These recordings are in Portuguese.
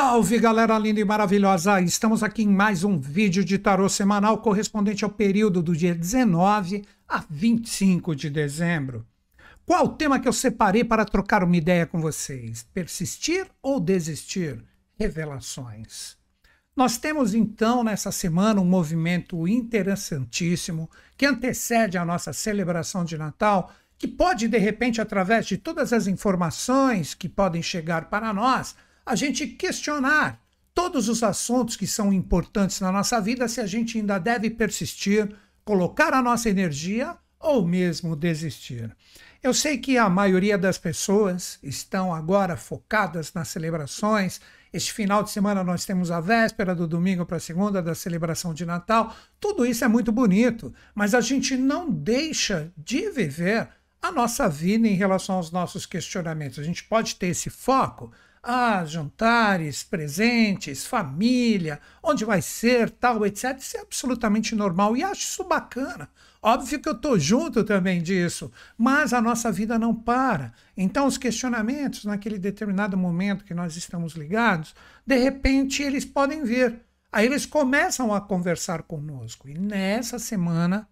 Salve galera linda e maravilhosa! Estamos aqui em mais um vídeo de tarô semanal correspondente ao período do dia 19 a 25 de dezembro. Qual o tema que eu separei para trocar uma ideia com vocês? Persistir ou desistir? Revelações. Nós temos então nessa semana um movimento interessantíssimo que antecede a nossa celebração de Natal, que pode de repente, através de todas as informações que podem chegar para nós, a gente questionar todos os assuntos que são importantes na nossa vida, se a gente ainda deve persistir, colocar a nossa energia ou mesmo desistir. Eu sei que a maioria das pessoas estão agora focadas nas celebrações. Este final de semana nós temos a véspera do domingo para a segunda da celebração de Natal. Tudo isso é muito bonito, mas a gente não deixa de viver a nossa vida em relação aos nossos questionamentos. A gente pode ter esse foco, ah, jantares, presentes, família, onde vai ser, tal, etc. Isso é absolutamente normal e acho isso bacana. Óbvio que eu estou junto também disso, mas a nossa vida não para. Então, os questionamentos, naquele determinado momento que nós estamos ligados, de repente eles podem vir. Aí eles começam a conversar conosco. E nessa semana,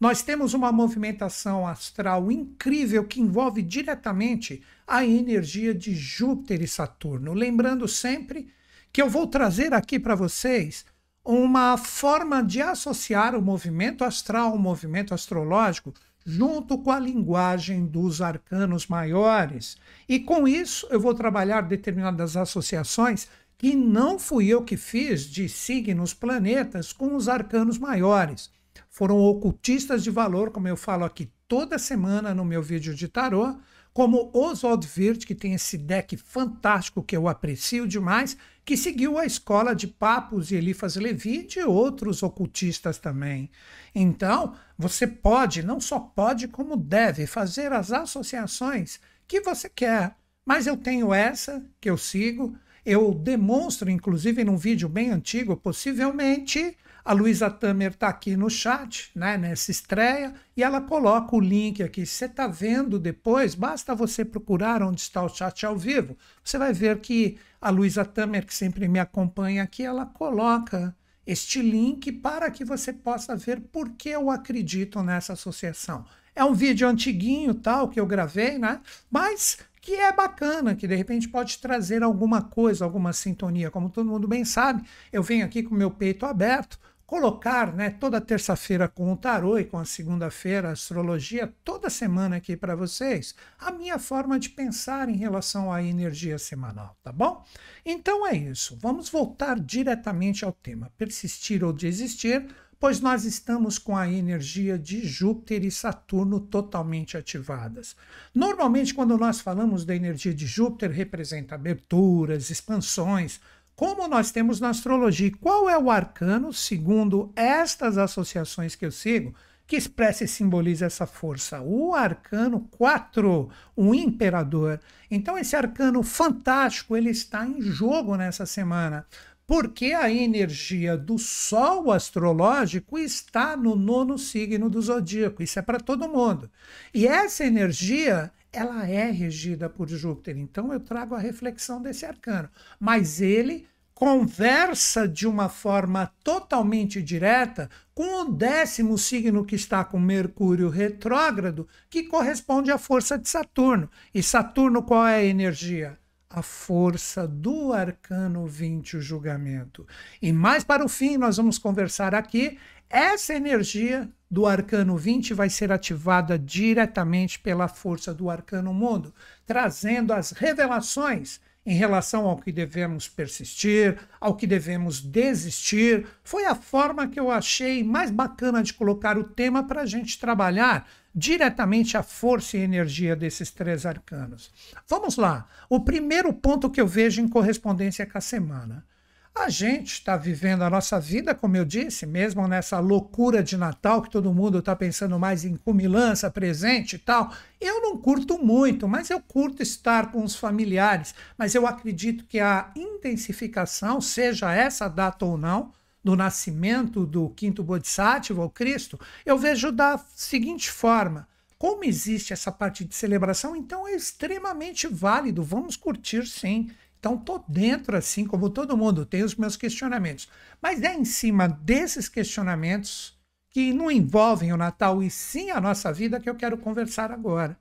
nós temos uma movimentação astral incrível que envolve diretamente a energia de Júpiter e Saturno. Lembrando sempre que eu vou trazer aqui para vocês uma forma de associar o movimento astral, o movimento astrológico, junto com a linguagem dos arcanos maiores. E com isso eu vou trabalhar determinadas associações que não fui eu que fiz de signos, planetas com os arcanos maiores foram ocultistas de valor, como eu falo aqui toda semana no meu vídeo de tarô, como Oswald Wirth, que tem esse deck fantástico que eu aprecio demais, que seguiu a escola de Papos e Elifas Levi e de outros ocultistas também. Então, você pode, não só pode, como deve fazer as associações que você quer. Mas eu tenho essa que eu sigo, eu demonstro, inclusive, num vídeo bem antigo, possivelmente a Luísa Tamer está aqui no chat, né, nessa estreia, e ela coloca o link aqui. Você está vendo depois, basta você procurar onde está o chat ao vivo. Você vai ver que a Luísa Tamer, que sempre me acompanha aqui, ela coloca este link para que você possa ver por que eu acredito nessa associação. É um vídeo antiguinho, tal, que eu gravei, né? Mas que é bacana, que de repente pode trazer alguma coisa, alguma sintonia. Como todo mundo bem sabe, eu venho aqui com meu peito aberto, colocar né, toda terça-feira com o tarô e com a segunda-feira a astrologia, toda semana aqui para vocês, a minha forma de pensar em relação à energia semanal, tá bom? Então é isso. Vamos voltar diretamente ao tema: persistir ou desistir pois nós estamos com a energia de Júpiter e Saturno totalmente ativadas. Normalmente, quando nós falamos da energia de Júpiter, representa aberturas, expansões, como nós temos na astrologia. Qual é o arcano, segundo estas associações que eu sigo, que expressa e simboliza essa força? O arcano 4, o imperador. Então, esse arcano fantástico, ele está em jogo nessa semana porque a energia do Sol astrológico está no nono signo do zodíaco. Isso é para todo mundo. E essa energia, ela é regida por Júpiter. Então eu trago a reflexão desse arcano. Mas ele conversa de uma forma totalmente direta com o décimo signo que está com Mercúrio retrógrado, que corresponde à força de Saturno. E Saturno, qual é a energia? a força do arcano 20, o julgamento. E mais para o fim, nós vamos conversar aqui. Essa energia do arcano 20 vai ser ativada diretamente pela força do arcano mundo, trazendo as revelações em relação ao que devemos persistir, ao que devemos desistir. Foi a forma que eu achei mais bacana de colocar o tema para a gente trabalhar diretamente a força e energia desses três arcanos. Vamos lá. O primeiro ponto que eu vejo em correspondência com a semana. A gente está vivendo a nossa vida, como eu disse, mesmo nessa loucura de Natal que todo mundo está pensando mais em cumilança, presente e tal. Eu não curto muito, mas eu curto estar com os familiares. Mas eu acredito que a intensificação, seja essa data ou não, do nascimento do quinto Bodhisattva, o Cristo, eu vejo da seguinte forma: como existe essa parte de celebração, então é extremamente válido, vamos curtir sim. Então, estou dentro, assim como todo mundo, tenho os meus questionamentos. Mas é em cima desses questionamentos que não envolvem o Natal e sim a nossa vida que eu quero conversar agora.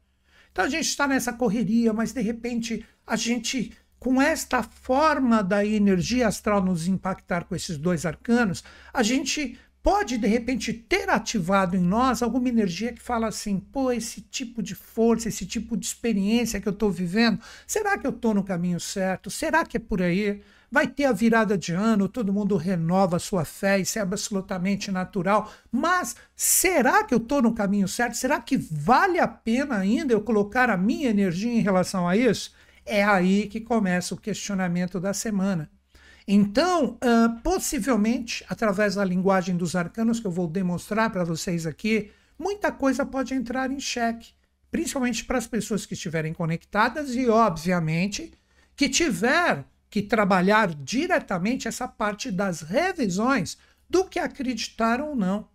Então, a gente está nessa correria, mas de repente a gente, com esta forma da energia astral nos impactar com esses dois arcanos, a gente pode de repente ter ativado em nós alguma energia que fala assim: pô, esse tipo de força, esse tipo de experiência que eu estou vivendo, será que eu estou no caminho certo? Será que é por aí? Vai ter a virada de ano, todo mundo renova a sua fé, isso é absolutamente natural. Mas será que eu estou no caminho certo? Será que vale a pena ainda eu colocar a minha energia em relação a isso? É aí que começa o questionamento da semana. Então, uh, possivelmente, através da linguagem dos arcanos que eu vou demonstrar para vocês aqui, muita coisa pode entrar em xeque, principalmente para as pessoas que estiverem conectadas e, obviamente, que tiver que trabalhar diretamente essa parte das revisões do que acreditar ou não.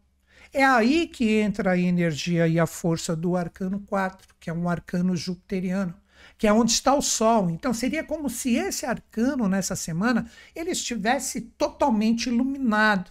É aí que entra a energia e a força do arcano 4, que é um arcano jupiteriano que é onde está o Sol. Então seria como se esse arcano nessa semana ele estivesse totalmente iluminado.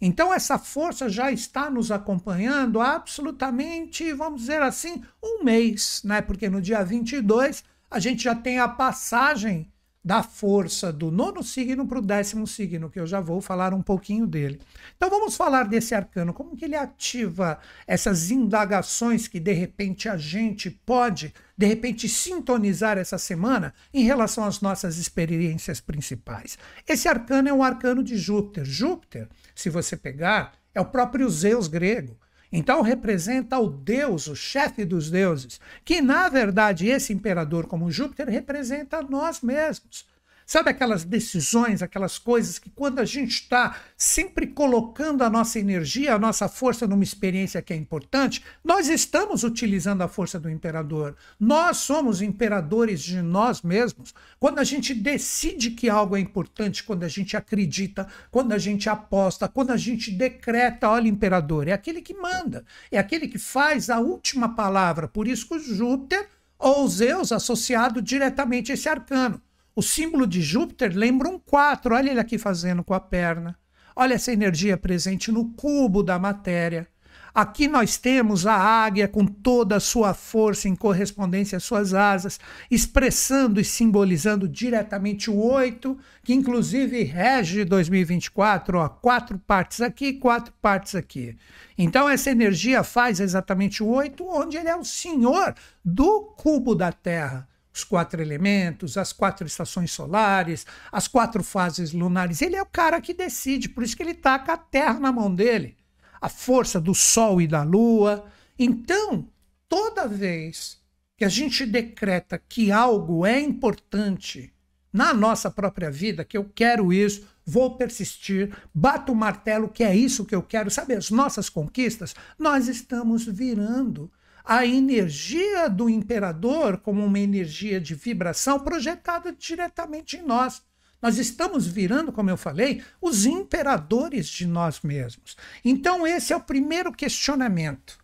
Então essa força já está nos acompanhando absolutamente, vamos dizer assim, um mês, né? Porque no dia 22 a gente já tem a passagem da força do nono signo para o décimo signo, que eu já vou falar um pouquinho dele. Então vamos falar desse arcano, como que ele ativa essas indagações que de repente a gente pode, de repente, sintonizar essa semana em relação às nossas experiências principais. Esse arcano é um arcano de Júpiter. Júpiter, se você pegar, é o próprio Zeus grego. Então representa o deus, o chefe dos deuses, que na verdade esse imperador como Júpiter representa nós mesmos. Sabe aquelas decisões, aquelas coisas que quando a gente está sempre colocando a nossa energia, a nossa força numa experiência que é importante, nós estamos utilizando a força do imperador. Nós somos imperadores de nós mesmos. Quando a gente decide que algo é importante, quando a gente acredita, quando a gente aposta, quando a gente decreta, olha, imperador, é aquele que manda, é aquele que faz a última palavra. Por isso que o Júpiter ou Zeus associado diretamente a esse arcano. O símbolo de Júpiter lembra um 4. Olha ele aqui fazendo com a perna. Olha essa energia presente no cubo da matéria. Aqui nós temos a águia com toda a sua força em correspondência às suas asas, expressando e simbolizando diretamente o 8, que inclusive rege 2024, ó, quatro partes aqui, quatro partes aqui. Então essa energia faz exatamente o 8, onde ele é o senhor do cubo da Terra os quatro elementos, as quatro estações solares, as quatro fases lunares. Ele é o cara que decide, por isso que ele com a Terra na mão dele, a força do Sol e da Lua. Então, toda vez que a gente decreta que algo é importante na nossa própria vida, que eu quero isso, vou persistir, bato o martelo que é isso que eu quero, sabe, as nossas conquistas, nós estamos virando a energia do imperador como uma energia de vibração projetada diretamente em nós. Nós estamos virando, como eu falei, os imperadores de nós mesmos. Então, esse é o primeiro questionamento.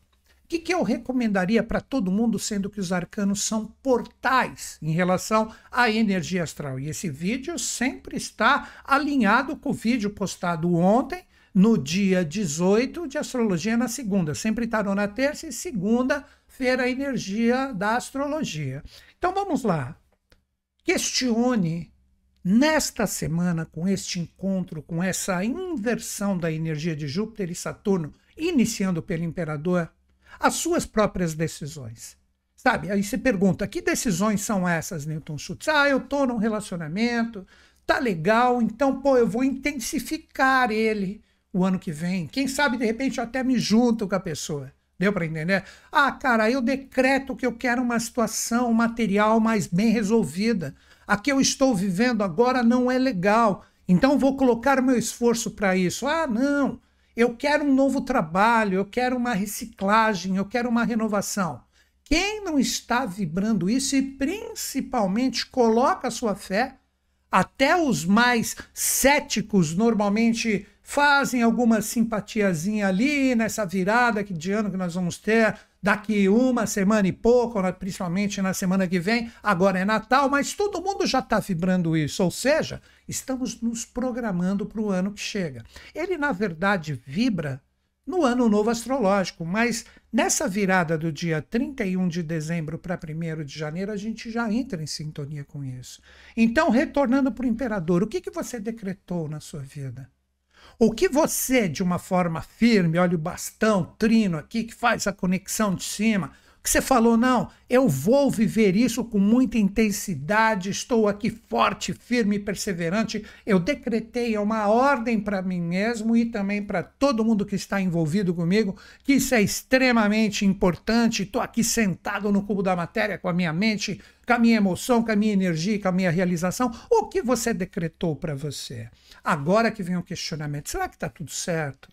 O que, que eu recomendaria para todo mundo, sendo que os arcanos são portais em relação à energia astral? E esse vídeo sempre está alinhado com o vídeo postado ontem no dia 18 de astrologia na segunda, sempre tarô na terça e segunda-feira a energia da astrologia. Então vamos lá. Questione nesta semana com este encontro, com essa inversão da energia de Júpiter e Saturno, iniciando pelo imperador, as suas próprias decisões. Sabe? Aí você pergunta: que decisões são essas, Newton Schultz? Ah, eu estou num relacionamento, tá legal, então, pô, eu vou intensificar ele o ano que vem. Quem sabe, de repente, eu até me junto com a pessoa. Deu para entender? Ah, cara, eu decreto que eu quero uma situação material mais bem resolvida. A que eu estou vivendo agora não é legal. Então vou colocar meu esforço para isso. Ah, não. Eu quero um novo trabalho, eu quero uma reciclagem, eu quero uma renovação. Quem não está vibrando isso e principalmente coloca a sua fé, até os mais céticos normalmente fazem alguma simpatiazinha ali nessa virada de ano que nós vamos ter daqui uma semana e pouco, principalmente na semana que vem. Agora é Natal, mas todo mundo já está vibrando isso, ou seja, estamos nos programando para o ano que chega. Ele, na verdade, vibra no ano novo astrológico, mas nessa virada do dia 31 de dezembro para 1 de janeiro, a gente já entra em sintonia com isso. Então, retornando para o imperador, o que, que você decretou na sua vida? O que você, de uma forma firme, olha o bastão, trino aqui, que faz a conexão de cima, que você falou, não, eu vou viver isso com muita intensidade, estou aqui forte, firme perseverante. Eu decretei uma ordem para mim mesmo e também para todo mundo que está envolvido comigo, que isso é extremamente importante. Estou aqui sentado no cubo da matéria com a minha mente, com a minha emoção, com a minha energia, com a minha realização. O que você decretou para você? Agora que vem o questionamento: será que está tudo certo?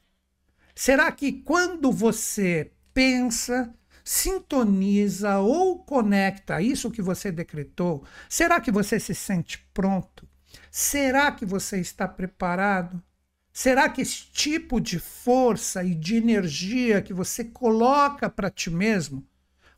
Será que quando você pensa sintoniza ou conecta isso que você decretou? Será que você se sente pronto? Será que você está preparado? Será que esse tipo de força e de energia que você coloca para ti mesmo,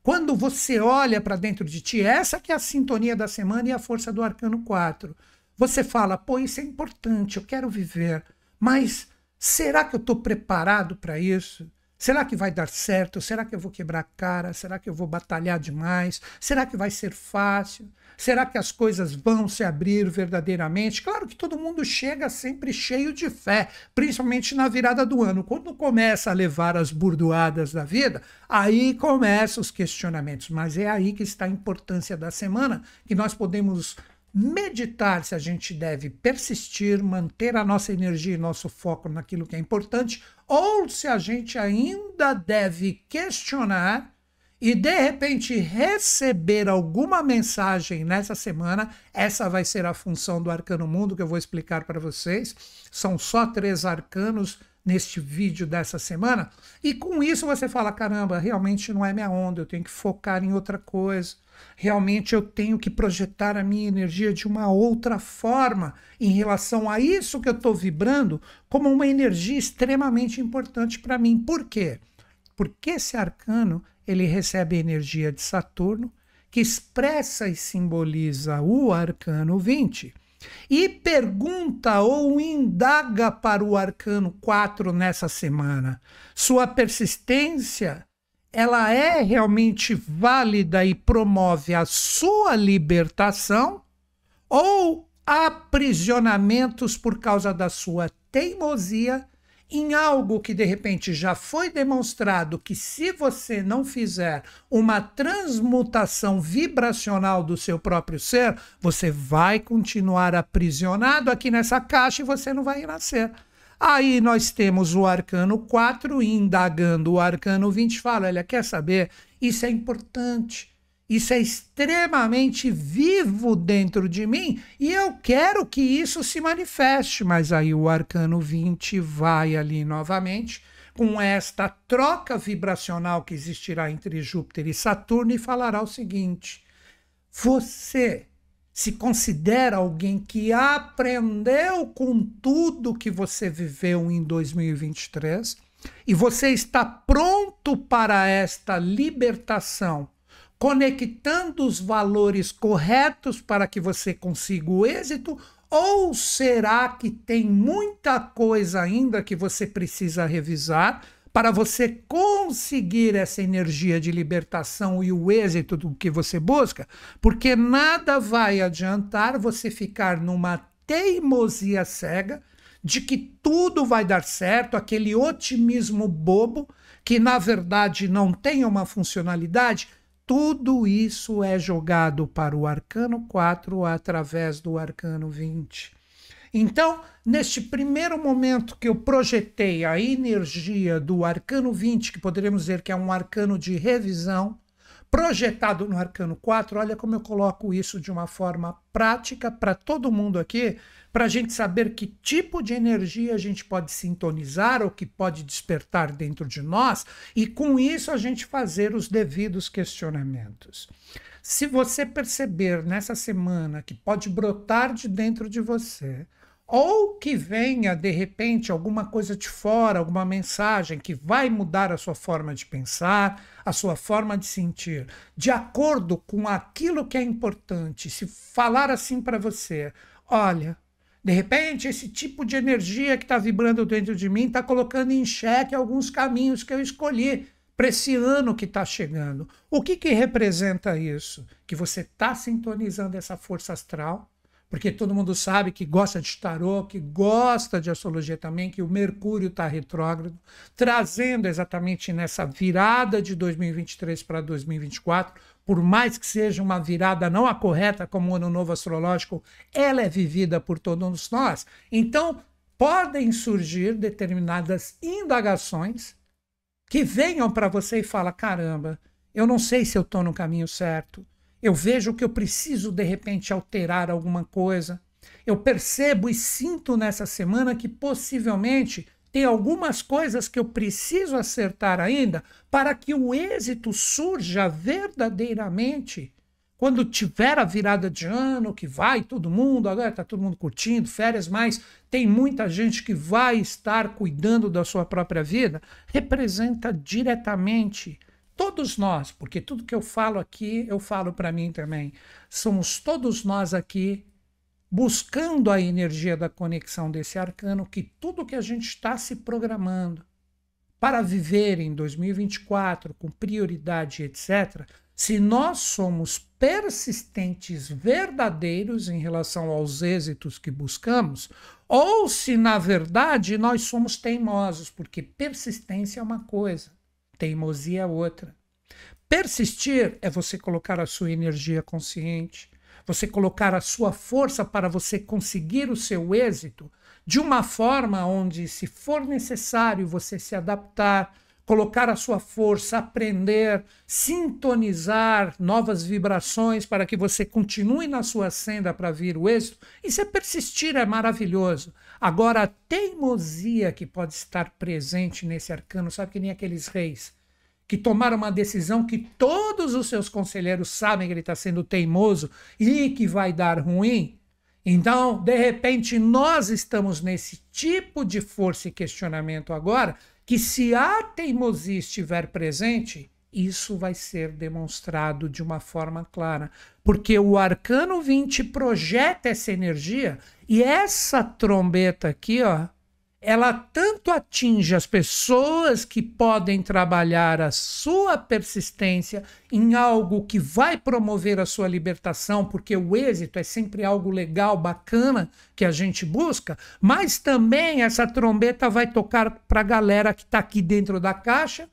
quando você olha para dentro de ti, essa que é a sintonia da semana e a força do arcano 4. Você fala, pô, isso é importante, eu quero viver, mas será que eu estou preparado para isso? Será que vai dar certo? Será que eu vou quebrar a cara? Será que eu vou batalhar demais? Será que vai ser fácil? Será que as coisas vão se abrir verdadeiramente? Claro que todo mundo chega sempre cheio de fé, principalmente na virada do ano. Quando começa a levar as burdoadas da vida, aí começam os questionamentos. Mas é aí que está a importância da semana, que nós podemos meditar se a gente deve persistir, manter a nossa energia e nosso foco naquilo que é importante, ou se a gente ainda deve questionar e de repente receber alguma mensagem nessa semana. Essa vai ser a função do Arcano Mundo que eu vou explicar para vocês. São só três arcanos neste vídeo dessa semana. E com isso você fala: caramba, realmente não é minha onda, eu tenho que focar em outra coisa Realmente eu tenho que projetar a minha energia de uma outra forma em relação a isso que eu estou vibrando como uma energia extremamente importante para mim. Por quê? Porque esse arcano ele recebe a energia de Saturno, que expressa e simboliza o arcano 20 e pergunta ou indaga para o arcano 4 nessa semana. Sua persistência ela é realmente válida e promove a sua libertação ou aprisionamentos por causa da sua teimosia em algo que de repente já foi demonstrado que se você não fizer uma transmutação vibracional do seu próprio ser, você vai continuar aprisionado aqui nessa caixa e você não vai nascer. Aí nós temos o arcano 4 indagando o arcano 20, fala, olha, quer saber? Isso é importante. Isso é extremamente vivo dentro de mim e eu quero que isso se manifeste. Mas aí o arcano 20 vai ali novamente com esta troca vibracional que existirá entre Júpiter e Saturno e falará o seguinte: você se considera alguém que aprendeu com tudo que você viveu em 2023 e você está pronto para esta libertação, conectando os valores corretos para que você consiga o êxito? Ou será que tem muita coisa ainda que você precisa revisar? Para você conseguir essa energia de libertação e o êxito do que você busca, porque nada vai adiantar você ficar numa teimosia cega de que tudo vai dar certo, aquele otimismo bobo que na verdade não tem uma funcionalidade. Tudo isso é jogado para o arcano 4 através do arcano 20. Então, neste primeiro momento que eu projetei a energia do arcano 20, que poderíamos dizer que é um arcano de revisão, projetado no arcano 4, olha como eu coloco isso de uma forma prática para todo mundo aqui, para a gente saber que tipo de energia a gente pode sintonizar ou que pode despertar dentro de nós e com isso a gente fazer os devidos questionamentos. Se você perceber nessa semana que pode brotar de dentro de você ou que venha de repente alguma coisa de fora, alguma mensagem que vai mudar a sua forma de pensar, a sua forma de sentir, de acordo com aquilo que é importante. Se falar assim para você, olha, de repente esse tipo de energia que está vibrando dentro de mim está colocando em xeque alguns caminhos que eu escolhi para esse ano que está chegando. O que, que representa isso? Que você está sintonizando essa força astral porque todo mundo sabe que gosta de tarô, que gosta de astrologia também, que o Mercúrio está retrógrado, trazendo exatamente nessa virada de 2023 para 2024, por mais que seja uma virada não a correta como o Ano Novo Astrológico, ela é vivida por todos nós. Então, podem surgir determinadas indagações que venham para você e fala: caramba, eu não sei se eu estou no caminho certo eu vejo que eu preciso de repente alterar alguma coisa. Eu percebo e sinto nessa semana que possivelmente tem algumas coisas que eu preciso acertar ainda para que o êxito surja verdadeiramente. Quando tiver a virada de ano, que vai todo mundo, agora está todo mundo curtindo, férias, mas tem muita gente que vai estar cuidando da sua própria vida, representa diretamente todos nós, porque tudo que eu falo aqui, eu falo para mim também, somos todos nós aqui buscando a energia da conexão desse arcano, que tudo que a gente está se programando para viver em 2024 com prioridade, etc., se nós somos persistentes, verdadeiros em relação aos êxitos que buscamos, ou se na verdade nós somos teimosos, porque persistência é uma coisa, Teimosia é outra. Persistir é você colocar a sua energia consciente, você colocar a sua força para você conseguir o seu êxito de uma forma onde, se for necessário, você se adaptar, colocar a sua força, aprender, sintonizar novas vibrações para que você continue na sua senda para vir o êxito. Isso é persistir, é maravilhoso. Agora, a teimosia que pode estar presente nesse arcano, sabe que nem aqueles reis que tomaram uma decisão que todos os seus conselheiros sabem que ele está sendo teimoso e que vai dar ruim. Então, de repente, nós estamos nesse tipo de força e questionamento agora, que se a teimosia estiver presente, isso vai ser demonstrado de uma forma clara, porque o arcano 20 projeta essa energia e essa trombeta aqui, ó, ela tanto atinge as pessoas que podem trabalhar a sua persistência em algo que vai promover a sua libertação, porque o êxito é sempre algo legal, bacana que a gente busca, mas também essa trombeta vai tocar para a galera que está aqui dentro da caixa,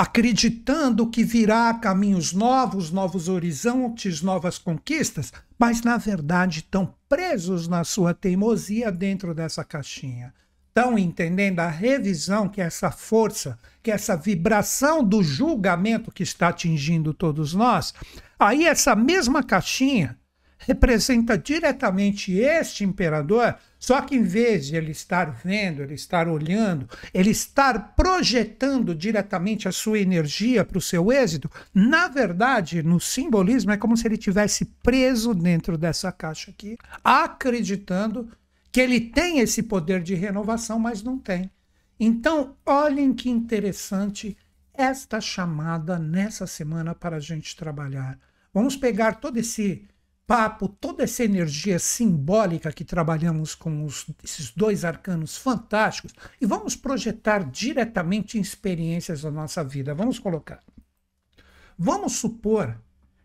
acreditando que virá caminhos novos, novos horizontes, novas conquistas, mas na verdade estão presos na sua teimosia dentro dessa caixinha. Estão entendendo a revisão que essa força, que essa vibração do julgamento que está atingindo todos nós, aí essa mesma caixinha representa diretamente este imperador, só que em vez de ele estar vendo, ele estar olhando, ele estar projetando diretamente a sua energia para o seu êxito, na verdade, no simbolismo, é como se ele tivesse preso dentro dessa caixa aqui, acreditando que ele tem esse poder de renovação, mas não tem. Então, olhem que interessante esta chamada nessa semana para a gente trabalhar. Vamos pegar todo esse papo, toda essa energia simbólica que trabalhamos com os, esses dois arcanos fantásticos e vamos projetar diretamente em experiências da nossa vida. Vamos colocar. Vamos supor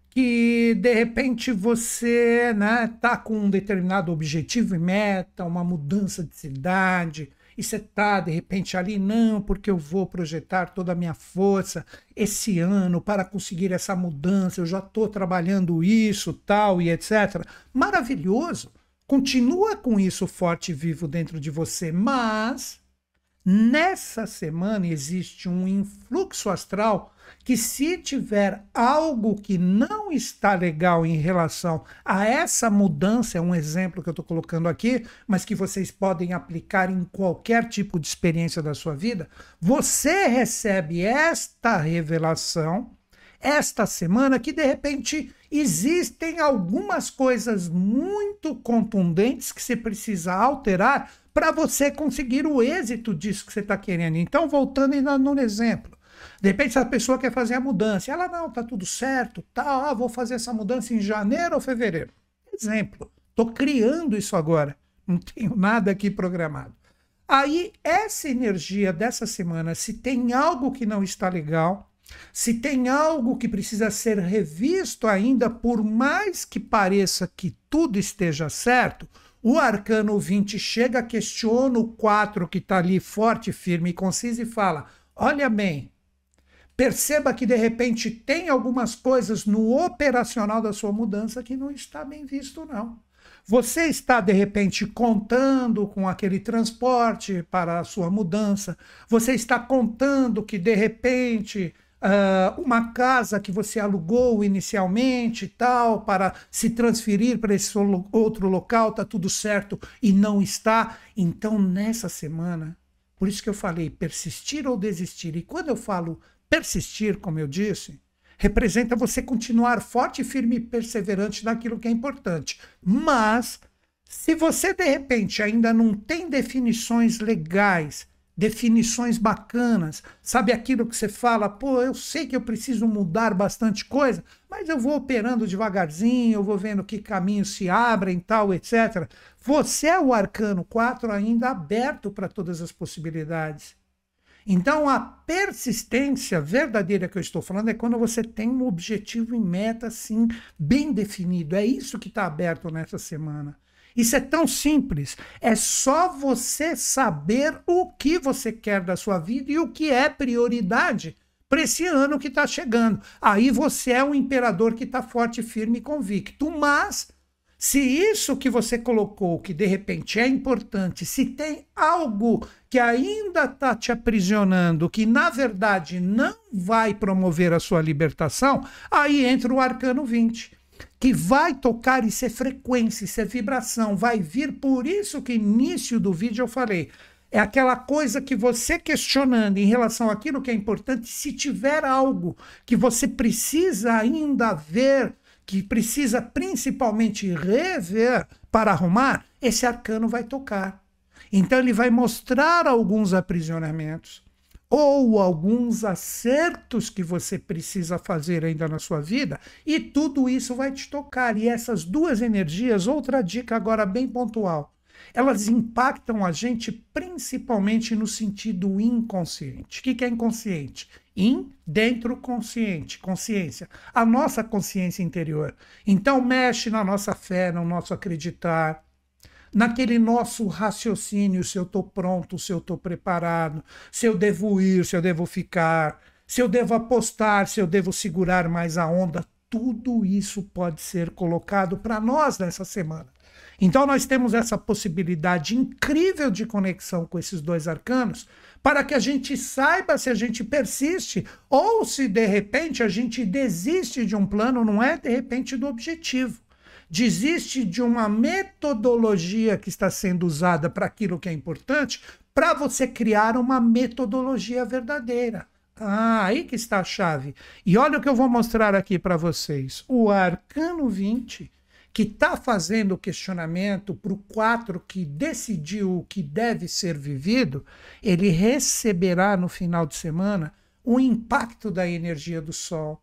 que de repente você né, tá com um determinado objetivo e meta, uma mudança de cidade, e você tá de repente ali, não, porque eu vou projetar toda a minha força esse ano para conseguir essa mudança, eu já estou trabalhando isso, tal e etc. Maravilhoso. Continua com isso forte e vivo dentro de você, mas nessa semana existe um influxo astral que se tiver algo que não está legal em relação a essa mudança, é um exemplo que eu estou colocando aqui, mas que vocês podem aplicar em qualquer tipo de experiência da sua vida, você recebe esta revelação esta semana que de repente existem algumas coisas muito contundentes que você precisa alterar para você conseguir o êxito disso que você está querendo. Então, voltando ainda no exemplo. De repente, a pessoa quer fazer a mudança. Ela, não, tá tudo certo, tá, ah, vou fazer essa mudança em janeiro ou fevereiro. Exemplo. Estou criando isso agora. Não tenho nada aqui programado. Aí, essa energia dessa semana, se tem algo que não está legal, se tem algo que precisa ser revisto ainda, por mais que pareça que tudo esteja certo, o arcano 20 chega, questiona o 4 que está ali forte, firme e conciso e fala: Olha bem, perceba que de repente tem algumas coisas no operacional da sua mudança que não está bem visto, não. Você está, de repente, contando com aquele transporte para a sua mudança, você está contando que, de repente, uh, uma casa que você alugou inicialmente tal, para se transferir para esse outro local, está tudo certo e não está. Então, nessa semana, por isso que eu falei persistir ou desistir. E quando eu falo persistir, como eu disse, representa você continuar forte, firme e perseverante naquilo que é importante. Mas, se você de repente ainda não tem definições legais definições bacanas, sabe aquilo que você fala, pô, eu sei que eu preciso mudar bastante coisa, mas eu vou operando devagarzinho, eu vou vendo que caminhos se abrem, tal, etc. Você é o arcano 4 ainda aberto para todas as possibilidades. Então, a persistência verdadeira que eu estou falando é quando você tem um objetivo em meta, assim, bem definido. É isso que está aberto nessa semana. Isso é tão simples. É só você saber o que você quer da sua vida e o que é prioridade para esse ano que está chegando. Aí você é um imperador que está forte, firme e convicto. Mas, se isso que você colocou, que de repente é importante, se tem algo que ainda está te aprisionando, que na verdade não vai promover a sua libertação, aí entra o arcano 20 que vai tocar e ser frequência, é vibração, vai vir. Por isso que início do vídeo eu falei, é aquela coisa que você questionando em relação àquilo que é importante, se tiver algo que você precisa ainda ver, que precisa principalmente rever para arrumar, esse arcano vai tocar. Então ele vai mostrar alguns aprisionamentos ou alguns acertos que você precisa fazer ainda na sua vida, e tudo isso vai te tocar. E essas duas energias, outra dica agora bem pontual, elas impactam a gente principalmente no sentido inconsciente. O que é inconsciente? In, dentro, consciente, consciência. A nossa consciência interior. Então, mexe na nossa fé, no nosso acreditar, naquele nosso raciocínio se eu estou pronto, se eu estou preparado, se eu devo ir, se eu devo ficar, se eu devo apostar, se eu devo segurar mais a onda. Tudo isso pode ser colocado para nós nessa semana. Então, nós temos essa possibilidade incrível de conexão com esses dois arcanos para que a gente saiba se a gente persiste ou se de repente a gente desiste de um plano, não é de repente do objetivo desiste de uma metodologia que está sendo usada para aquilo que é importante, para você criar uma metodologia verdadeira. Ah, aí que está a chave. E olha o que eu vou mostrar aqui para vocês. O arcano 20, que está fazendo o questionamento para o 4 que decidiu o que deve ser vivido, ele receberá no final de semana o impacto da energia do Sol.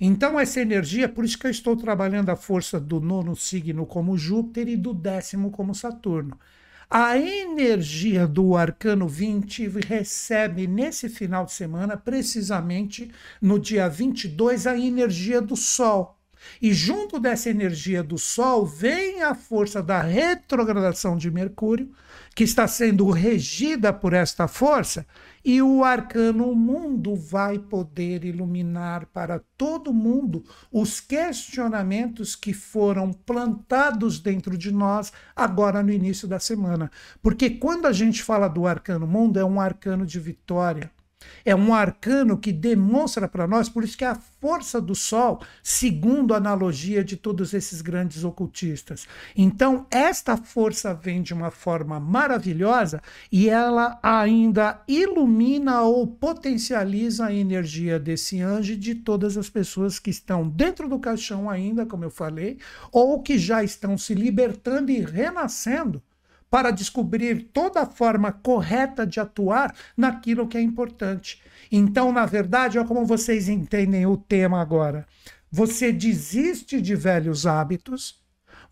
Então, essa energia, por isso que eu estou trabalhando a força do nono signo como Júpiter e do décimo como Saturno. A energia do arcano 20 recebe nesse final de semana, precisamente no dia 22, a energia do Sol. E junto dessa energia do Sol vem a força da retrogradação de Mercúrio, que está sendo regida por esta força, e o arcano mundo vai poder iluminar para todo mundo os questionamentos que foram plantados dentro de nós agora no início da semana. Porque quando a gente fala do arcano mundo, é um arcano de vitória. É um arcano que demonstra para nós, por isso que é a força do Sol, segundo a analogia de todos esses grandes ocultistas. Então, esta força vem de uma forma maravilhosa e ela ainda ilumina ou potencializa a energia desse anjo e de todas as pessoas que estão dentro do caixão ainda, como eu falei, ou que já estão se libertando e renascendo para descobrir toda a forma correta de atuar naquilo que é importante. Então, na verdade, é como vocês entendem o tema agora. Você desiste de velhos hábitos,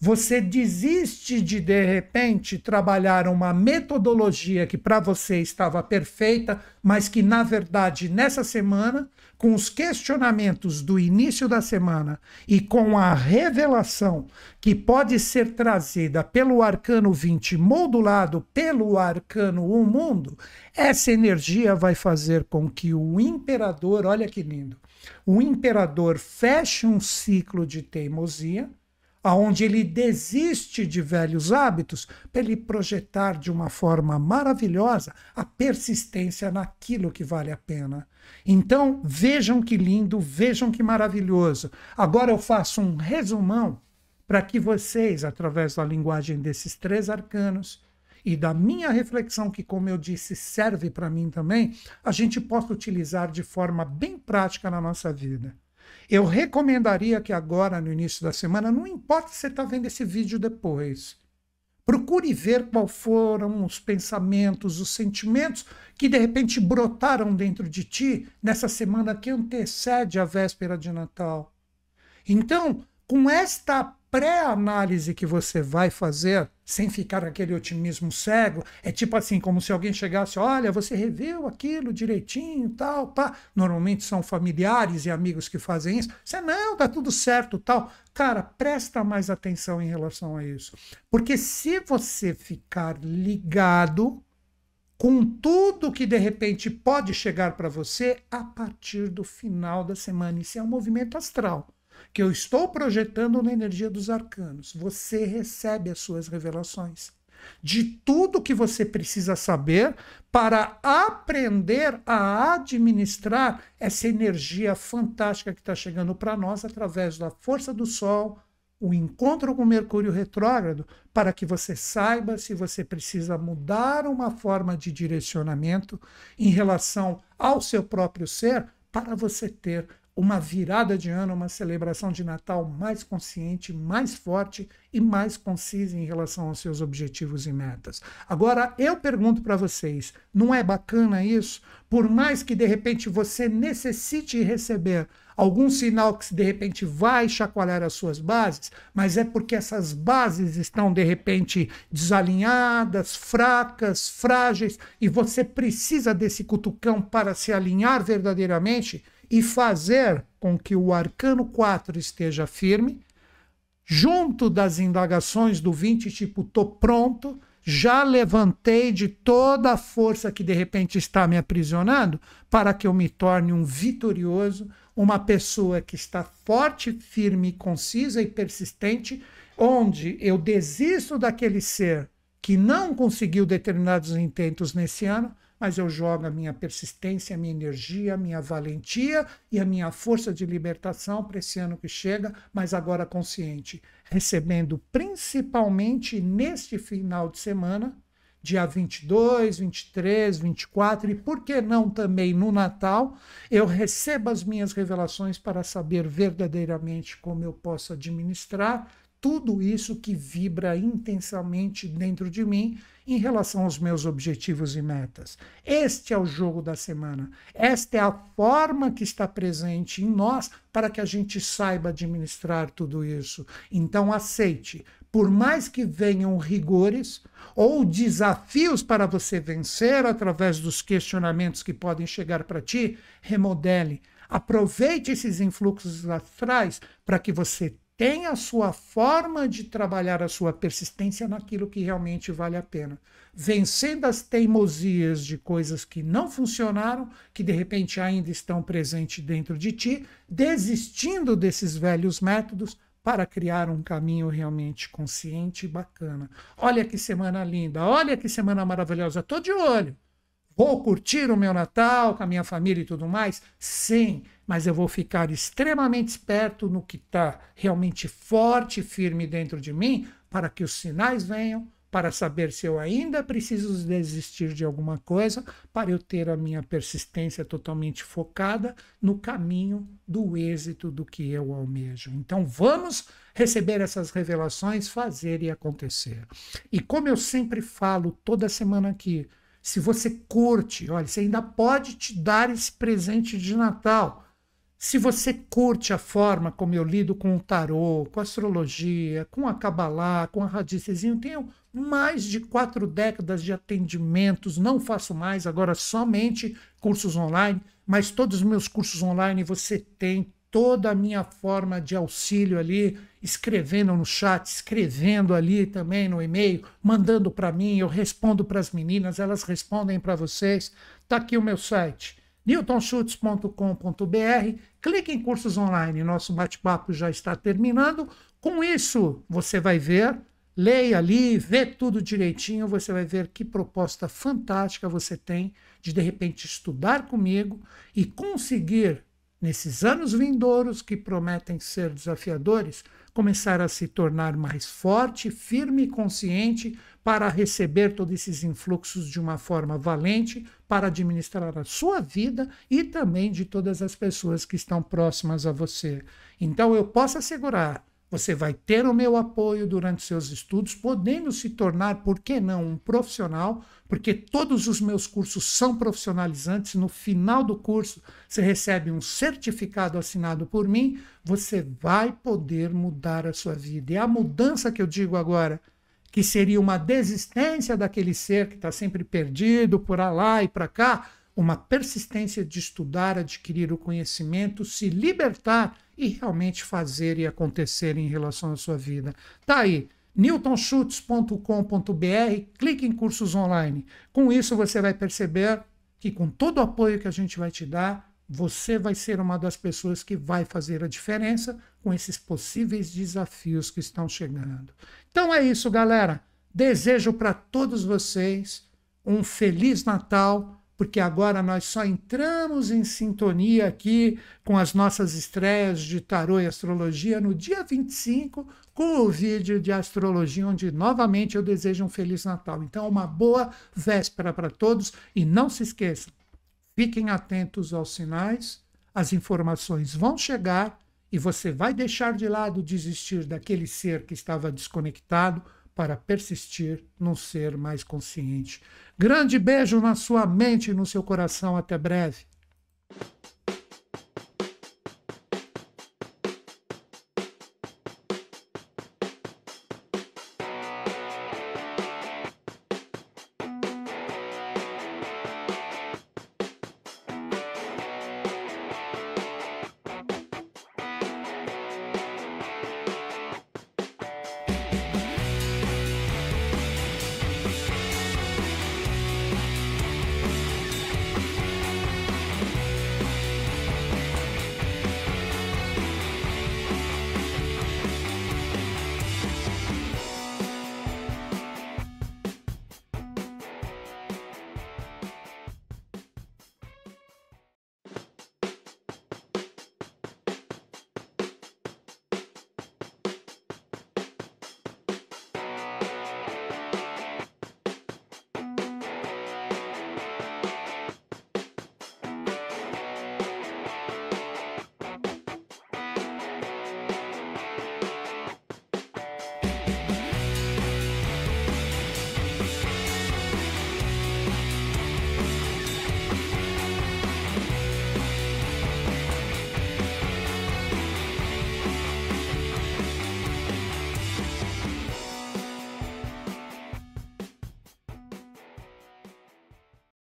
você desiste de, de repente, trabalhar uma metodologia que para você estava perfeita, mas que, na verdade, nessa semana, com os questionamentos do início da semana e com a revelação que pode ser trazida pelo arcano 20, modulado pelo arcano 1 mundo, essa energia vai fazer com que o imperador, olha que lindo, o imperador feche um ciclo de teimosia aonde ele desiste de velhos hábitos para ele projetar de uma forma maravilhosa a persistência naquilo que vale a pena. Então, vejam que lindo, vejam que maravilhoso. Agora eu faço um resumão para que vocês, através da linguagem desses três arcanos e da minha reflexão, que, como eu disse, serve para mim também, a gente possa utilizar de forma bem prática na nossa vida. Eu recomendaria que agora, no início da semana, não importa se você está vendo esse vídeo depois, procure ver qual foram os pensamentos, os sentimentos que de repente brotaram dentro de ti nessa semana que antecede a véspera de Natal. Então, com esta pré-análise que você vai fazer, sem ficar aquele otimismo cego, é tipo assim, como se alguém chegasse, olha, você reveu aquilo direitinho, tal, pá. Normalmente são familiares e amigos que fazem isso. Você, não, tá tudo certo, tal. Cara, presta mais atenção em relação a isso. Porque se você ficar ligado com tudo que de repente pode chegar para você a partir do final da semana, isso é um movimento astral que eu estou projetando na energia dos arcanos. Você recebe as suas revelações de tudo que você precisa saber para aprender a administrar essa energia fantástica que está chegando para nós através da força do Sol, o encontro com Mercúrio retrógrado, para que você saiba se você precisa mudar uma forma de direcionamento em relação ao seu próprio ser para você ter uma virada de ano, uma celebração de Natal mais consciente, mais forte e mais concisa em relação aos seus objetivos e metas. Agora, eu pergunto para vocês: não é bacana isso? Por mais que de repente você necessite receber algum sinal que de repente vai chacoalhar as suas bases, mas é porque essas bases estão de repente desalinhadas, fracas, frágeis, e você precisa desse cutucão para se alinhar verdadeiramente e fazer com que o arcano 4 esteja firme, junto das indagações do 20, tipo, tô pronto, já levantei de toda a força que de repente está me aprisionando para que eu me torne um vitorioso, uma pessoa que está forte, firme, concisa e persistente, onde eu desisto daquele ser que não conseguiu determinados intentos nesse ano mas eu jogo a minha persistência, a minha energia, a minha valentia e a minha força de libertação para esse ano que chega, mas agora consciente, recebendo principalmente neste final de semana, dia 22, 23, 24 e por que não também no Natal, eu recebo as minhas revelações para saber verdadeiramente como eu posso administrar tudo isso que vibra intensamente dentro de mim em relação aos meus objetivos e metas. Este é o jogo da semana. Esta é a forma que está presente em nós para que a gente saiba administrar tudo isso. Então, aceite. Por mais que venham rigores ou desafios para você vencer através dos questionamentos que podem chegar para ti, remodele. Aproveite esses influxos astrais para que você tem a sua forma de trabalhar a sua persistência naquilo que realmente vale a pena. Vencendo as teimosias de coisas que não funcionaram, que de repente ainda estão presentes dentro de ti, desistindo desses velhos métodos para criar um caminho realmente consciente e bacana. Olha que semana linda, olha que semana maravilhosa, estou de olho. Vou curtir o meu Natal com a minha família e tudo mais? Sim, mas eu vou ficar extremamente esperto no que está realmente forte e firme dentro de mim para que os sinais venham, para saber se eu ainda preciso desistir de alguma coisa, para eu ter a minha persistência totalmente focada no caminho do êxito do que eu almejo. Então vamos receber essas revelações, fazer e acontecer. E como eu sempre falo toda semana aqui, se você curte, olha, você ainda pode te dar esse presente de Natal. Se você curte a forma como eu lido com o tarô, com a astrologia, com a Kabbalah, com a radicezinho, tenho mais de quatro décadas de atendimentos, não faço mais, agora somente cursos online, mas todos os meus cursos online você tem toda a minha forma de auxílio ali, escrevendo no chat, escrevendo ali também no e-mail, mandando para mim, eu respondo para as meninas, elas respondem para vocês. Está aqui o meu site, newtonschutz.com.br. Clique em cursos online, nosso bate-papo já está terminando. Com isso, você vai ver leia ali, vê tudo direitinho, você vai ver que proposta fantástica você tem de de repente estudar comigo e conseguir nesses anos vindouros que prometem ser desafiadores, começar a se tornar mais forte, firme e consciente para receber todos esses influxos de uma forma valente, para administrar a sua vida e também de todas as pessoas que estão próximas a você. Então eu posso assegurar você vai ter o meu apoio durante seus estudos, podendo se tornar, por que não, um profissional, porque todos os meus cursos são profissionalizantes. No final do curso, você recebe um certificado assinado por mim, você vai poder mudar a sua vida. E a mudança que eu digo agora, que seria uma desistência daquele ser que está sempre perdido por lá e para cá, uma persistência de estudar, adquirir o conhecimento, se libertar e realmente fazer e acontecer em relação à sua vida. Tá aí, newtonschutz.com.br, clique em cursos online. Com isso você vai perceber que com todo o apoio que a gente vai te dar, você vai ser uma das pessoas que vai fazer a diferença com esses possíveis desafios que estão chegando. Então é isso, galera. Desejo para todos vocês um feliz Natal porque agora nós só entramos em sintonia aqui com as nossas estreias de tarô e astrologia no dia 25, com o vídeo de astrologia, onde novamente eu desejo um Feliz Natal. Então, uma boa véspera para todos e não se esqueçam, fiquem atentos aos sinais, as informações vão chegar e você vai deixar de lado desistir daquele ser que estava desconectado para persistir num ser mais consciente. Grande beijo na sua mente e no seu coração. Até breve.